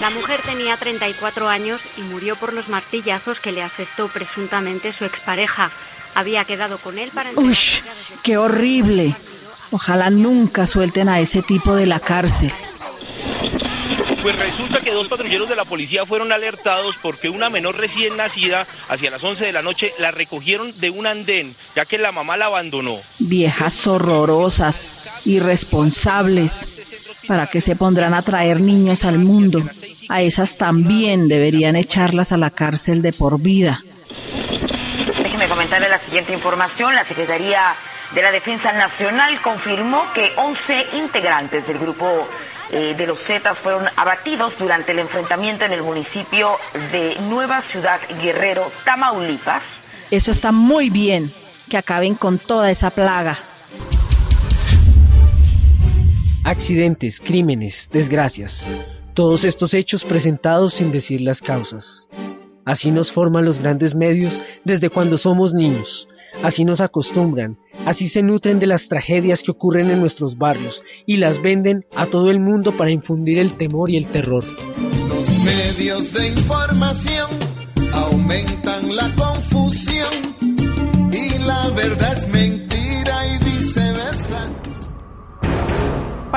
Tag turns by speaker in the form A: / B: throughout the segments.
A: La mujer tenía 34 años y murió por los martillazos que le asestó presuntamente su expareja. Había quedado con él para...
B: ¡Uy! ¡Qué horrible! Ojalá nunca suelten a ese tipo de la cárcel.
C: Pues resulta que dos patrulleros de la policía fueron alertados porque una menor recién nacida, hacia las 11 de la noche, la recogieron de un andén, ya que la mamá la abandonó.
B: Viejas horrorosas, irresponsables. ¿Para qué se pondrán a traer niños al mundo? A esas también deberían echarlas a la cárcel de por vida.
D: Déjeme comentarle la siguiente información. La Secretaría de la Defensa Nacional confirmó que 11 integrantes del grupo eh, de los Zetas fueron abatidos durante el enfrentamiento en el municipio de Nueva Ciudad Guerrero, Tamaulipas.
B: Eso está muy bien, que acaben con toda esa plaga.
E: Accidentes, crímenes, desgracias. Todos estos hechos presentados sin decir las causas. Así nos forman los grandes medios desde cuando somos niños. Así nos acostumbran, así se nutren de las tragedias que ocurren en nuestros barrios y las venden a todo el mundo para infundir el temor y el terror.
F: Los medios de información aumentan la confusión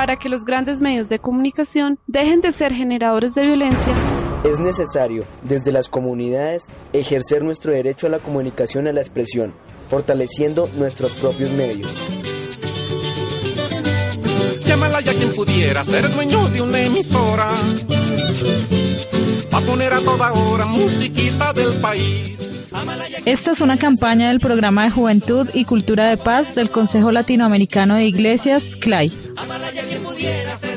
G: Para que los grandes medios de comunicación dejen de ser generadores de violencia,
H: es necesario, desde las comunidades, ejercer nuestro derecho a la comunicación y a la expresión, fortaleciendo nuestros propios medios.
I: Llámala ya quien pudiera ser dueño de una emisora. Va a poner a toda hora musiquita del país.
J: Esta es una campaña del Programa de Juventud y Cultura de Paz del Consejo Latinoamericano de Iglesias, CLAI.
I: Pudiera ser